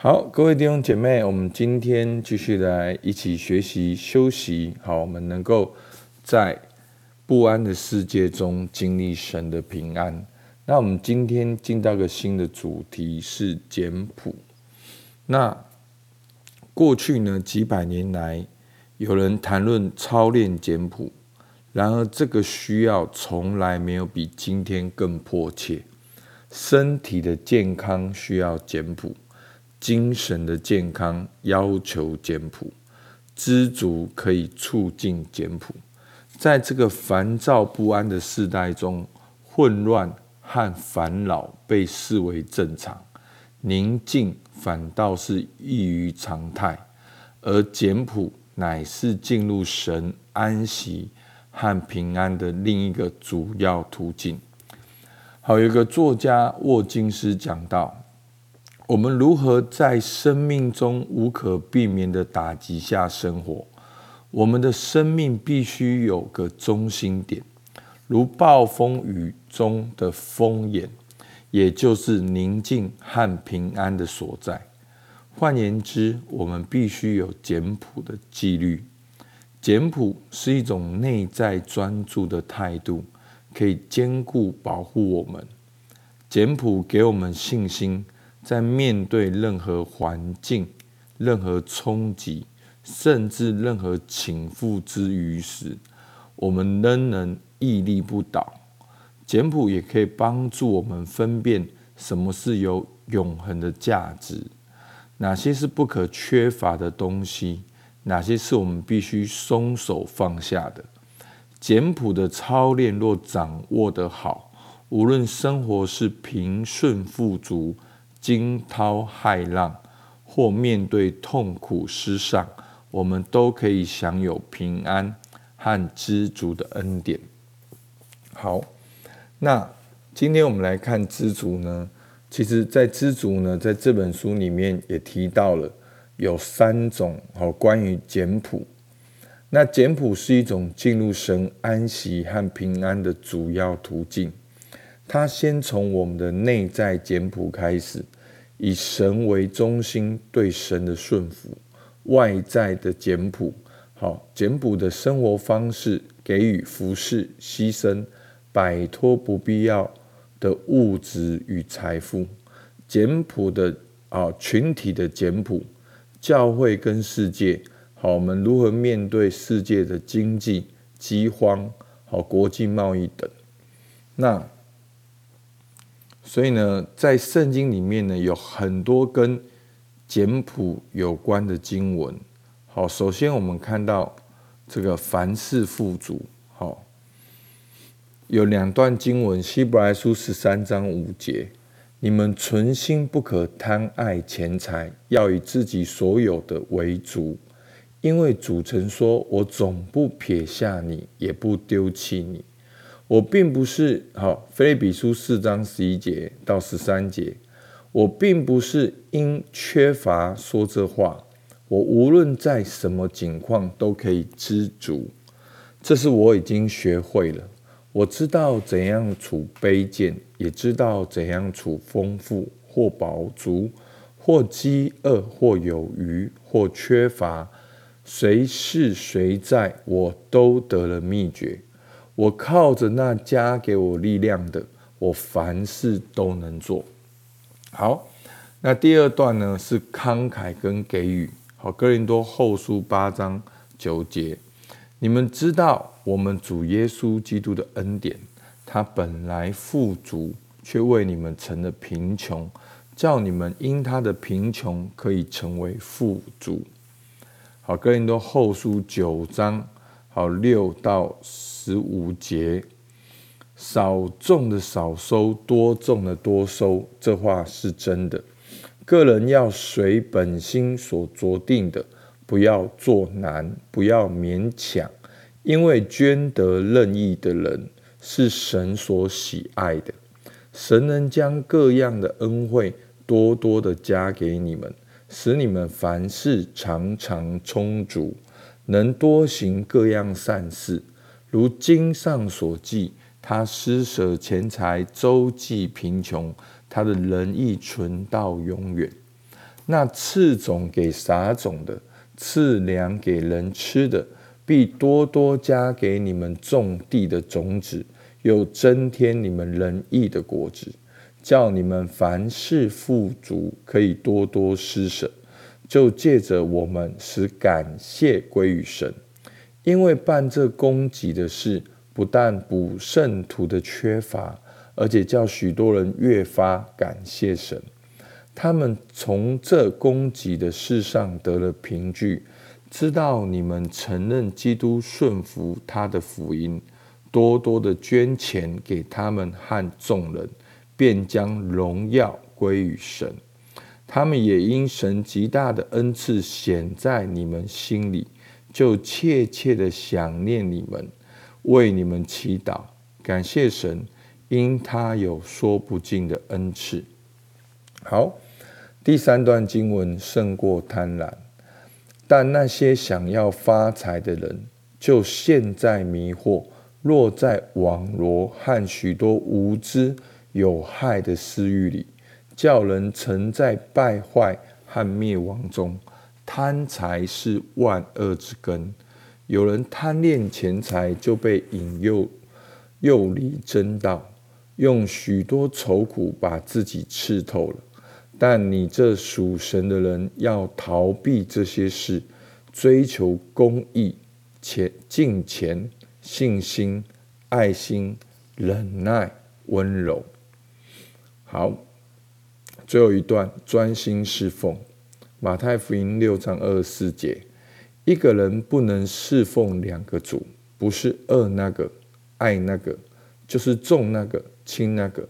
好，各位弟兄姐妹，我们今天继续来一起学习休息。好，我们能够在不安的世界中经历神的平安。那我们今天进到个新的主题是简朴。那过去呢几百年来，有人谈论操练简朴，然而这个需要从来没有比今天更迫切。身体的健康需要简朴。精神的健康要求简朴，知足可以促进简朴。在这个烦躁不安的时代中，混乱和烦恼被视为正常，宁静反倒是异于常态，而简朴乃是进入神安息和平安的另一个主要途径。好，有一个作家沃金斯讲到。我们如何在生命中无可避免的打击下生活？我们的生命必须有个中心点，如暴风雨中的风眼，也就是宁静和平安的所在。换言之，我们必须有简朴的纪律。简朴是一种内在专注的态度，可以兼顾保护我们。简朴给我们信心。在面对任何环境、任何冲击，甚至任何倾覆之余时，我们仍能屹立不倒。简朴也可以帮助我们分辨什么是有永恒的价值，哪些是不可缺乏的东西，哪些是我们必须松手放下的。简朴的操练若掌握得好，无论生活是平顺富足。惊涛骇浪，或面对痛苦失丧，我们都可以享有平安和知足的恩典。好，那今天我们来看知足呢？其实，在知足呢，在这本书里面也提到了有三种哦关于简朴。那简朴是一种进入神安息和平安的主要途径。它先从我们的内在简朴开始，以神为中心，对神的顺服；外在的简朴，好简朴的生活方式，给予服侍、牺牲，摆脱不必要的物质与财富；简朴的啊群体的简朴，教会跟世界，好我们如何面对世界的经济饥荒，好国际贸易等，那。所以呢，在圣经里面呢，有很多跟简朴有关的经文。好，首先我们看到这个凡事富足。好，有两段经文，希伯来书十三章五节：你们存心不可贪爱钱财，要以自己所有的为主，因为主曾说：“我总不撇下你，也不丢弃你。”我并不是好，菲利比书四章十一节到十三节，我并不是因缺乏说这话。我无论在什么境况都可以知足，这是我已经学会了。我知道怎样处卑贱，也知道怎样处丰富或饱足，或饥饿或有余或缺乏，谁是谁在，我都得了秘诀。我靠着那加给我力量的，我凡事都能做。好，那第二段呢是慷慨跟给予。好，哥林多后书八章九节，你们知道我们主耶稣基督的恩典，他本来富足，却为你们成了贫穷，叫你们因他的贫穷可以成为富足。好，哥林多后书九章。好，六到十五节，少种的少收，多种的多收，这话是真的。个人要随本心所酌定的，不要做难，不要勉强，因为捐得任意的人是神所喜爱的。神能将各样的恩惠多多的加给你们，使你们凡事常常充足。能多行各样善事，如经上所记，他施舍钱财，周济贫穷，他的仁义存到永远。那赐种给撒种的，赐粮给人吃的，必多多加给你们种地的种子，又增添你们仁义的果子，叫你们凡事富足，可以多多施舍。就借着我们使感谢归于神，因为办这供给的事，不但补圣徒的缺乏，而且叫许多人越发感谢神。他们从这供给的事上得了凭据，知道你们承认基督顺服他的福音，多多的捐钱给他们和众人，便将荣耀归于神。他们也因神极大的恩赐显在你们心里，就切切的想念你们，为你们祈祷，感谢神，因他有说不尽的恩赐。好，第三段经文胜过贪婪，但那些想要发财的人，就陷在迷惑，落在网罗和许多无知有害的私欲里。叫人沉在败坏和灭亡中，贪财是万恶之根。有人贪恋钱财，就被引诱，诱离真道，用许多愁苦把自己刺透了。但你这属神的人，要逃避这些事，追求公义、钱敬钱、信心、爱心、忍耐、温柔。好。最后一段，专心侍奉。马太福音六章二十四节，一个人不能侍奉两个主，不是恶那个爱那个，就是重那个轻那个。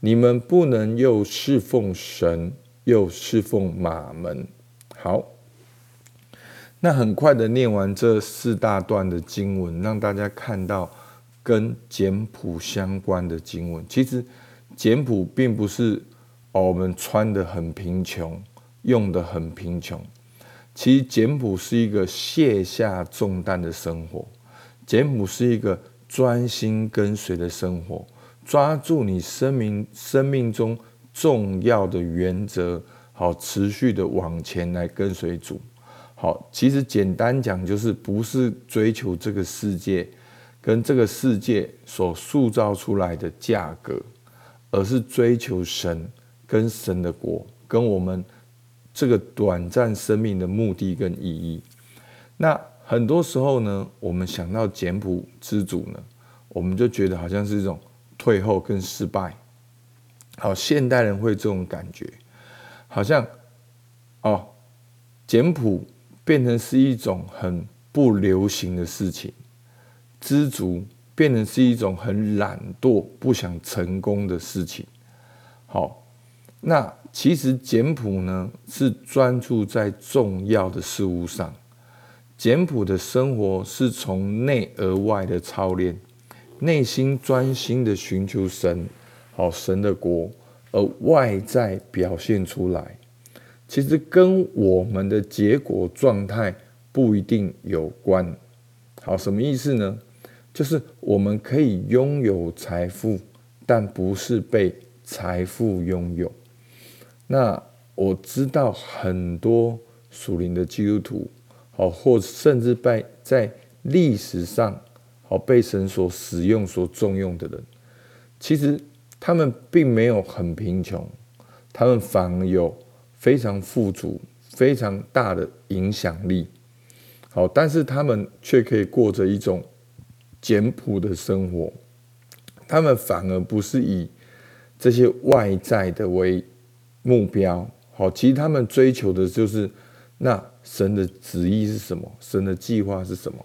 你们不能又侍奉神，又侍奉马门。好，那很快的念完这四大段的经文，让大家看到跟简谱相关的经文。其实简谱并不是。我们穿的很贫穷，用的很贫穷。其实简朴是一个卸下重担的生活，简朴是一个专心跟随的生活，抓住你生命生命中重要的原则，好持续的往前来跟随主。好，其实简单讲就是不是追求这个世界跟这个世界所塑造出来的价格，而是追求神。跟神的国，跟我们这个短暂生命的目的跟意义，那很多时候呢，我们想到简朴知足呢，我们就觉得好像是一种退后跟失败。好，现代人会这种感觉，好像哦，简朴变成是一种很不流行的事情，知足变成是一种很懒惰、不想成功的事情。好。那其实简朴呢，是专注在重要的事物上。简朴的生活是从内而外的操练，内心专心的寻求神，好神的国，而外在表现出来。其实跟我们的结果状态不一定有关。好，什么意思呢？就是我们可以拥有财富，但不是被财富拥有。那我知道很多属灵的基督徒，好，或甚至被在历史上好被神所使用、所重用的人，其实他们并没有很贫穷，他们反而有非常富足、非常大的影响力。好，但是他们却可以过着一种简朴的生活，他们反而不是以这些外在的为。目标好，其实他们追求的就是那神的旨意是什么，神的计划是什么。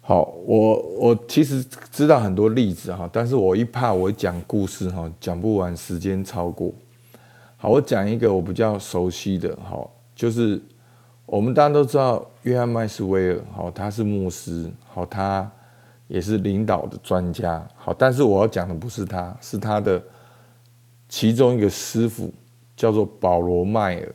好，我我其实知道很多例子哈，但是我一怕我讲故事哈讲不完，时间超过。好，我讲一个我比较熟悉的，好，就是我们大家都知道约翰麦斯威尔，好，他是牧师，好，他也是领导的专家，好，但是我要讲的不是他，是他的。其中一个师傅叫做保罗·迈尔，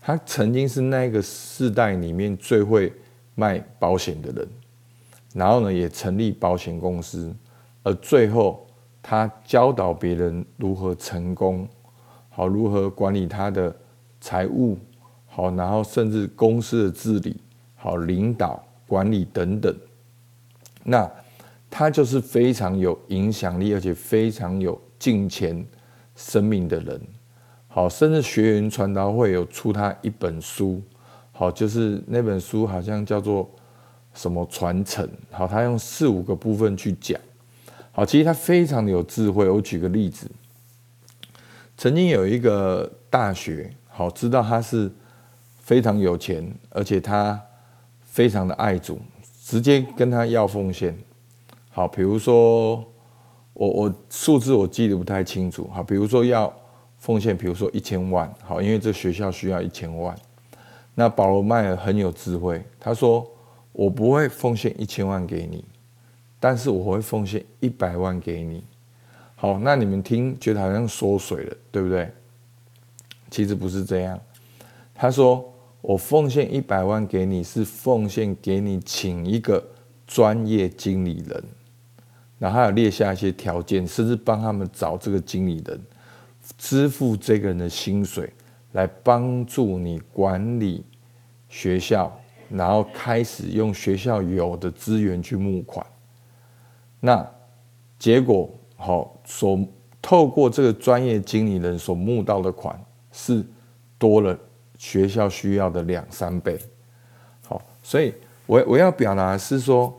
他曾经是那个世代里面最会卖保险的人，然后呢，也成立保险公司，而最后他教导别人如何成功，好如何管理他的财务，好，然后甚至公司的治理，好领导管理等等。那他就是非常有影响力，而且非常有金钱生命的人。好，甚至学员传道会有出他一本书，好，就是那本书好像叫做什么传承。好，他用四五个部分去讲。好，其实他非常的有智慧。我举个例子，曾经有一个大学，好，知道他是非常有钱，而且他非常的爱主，直接跟他要奉献。好，比如说我我数字我记得不太清楚。好，比如说要奉献，比如说一千万。好，因为这学校需要一千万。那保罗迈尔很有智慧，他说我不会奉献一千万给你。但是我会奉献一百万给你，好，那你们听觉得好像缩水了，对不对？其实不是这样。他说我奉献一百万给你，是奉献给你请一个专业经理人，然后还有列下一些条件，甚至帮他们找这个经理人，支付这个人的薪水，来帮助你管理学校，然后开始用学校有的资源去募款。那结果好，所透过这个专业经理人所募到的款是多了学校需要的两三倍。好，所以我我要表达的是说，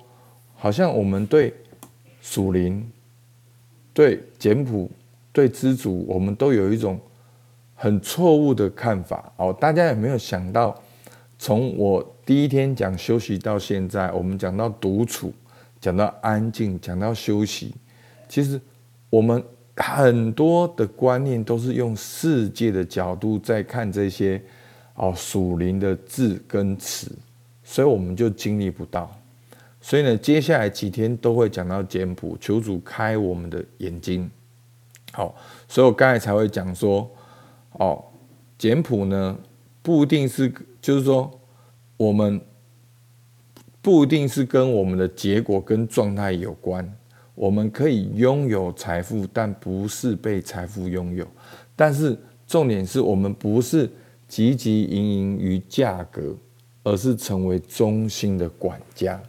好像我们对属灵、对简朴、对知足，我们都有一种很错误的看法。哦，大家有没有想到，从我第一天讲休息到现在，我们讲到独处。讲到安静，讲到休息，其实我们很多的观念都是用世界的角度在看这些哦属灵的字跟词，所以我们就经历不到。所以呢，接下来几天都会讲到简谱，求主开我们的眼睛。好，所以我刚才才会讲说，哦，简谱呢不一定是，就是说我们。不一定是跟我们的结果跟状态有关。我们可以拥有财富，但不是被财富拥有。但是重点是我们不是汲汲营营于价格，而是成为中心的管家。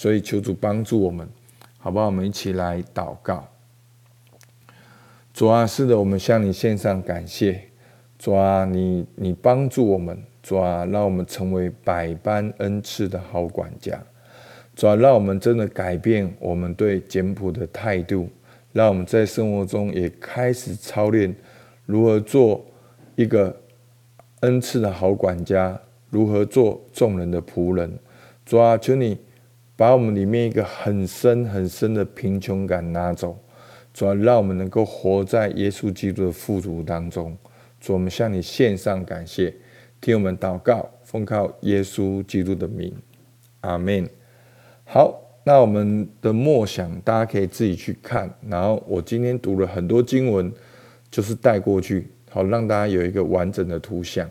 所以求主帮助我们，好不好？我们一起来祷告。主啊，是的，我们向你献上感谢。主啊，你你帮助我们。主啊，让我们成为百般恩赐的好管家。主啊，让我们真的改变我们对简朴的态度，让我们在生活中也开始操练如何做一个恩赐的好管家，如何做众人的仆人。主啊，求你把我们里面一个很深很深的贫穷感拿走。主啊，让我们能够活在耶稣基督的富足当中。主，我们向你献上感谢。听我们祷告，奉靠耶稣基督的名，阿门。好，那我们的默想，大家可以自己去看。然后我今天读了很多经文，就是带过去，好让大家有一个完整的图像。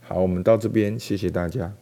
好，我们到这边，谢谢大家。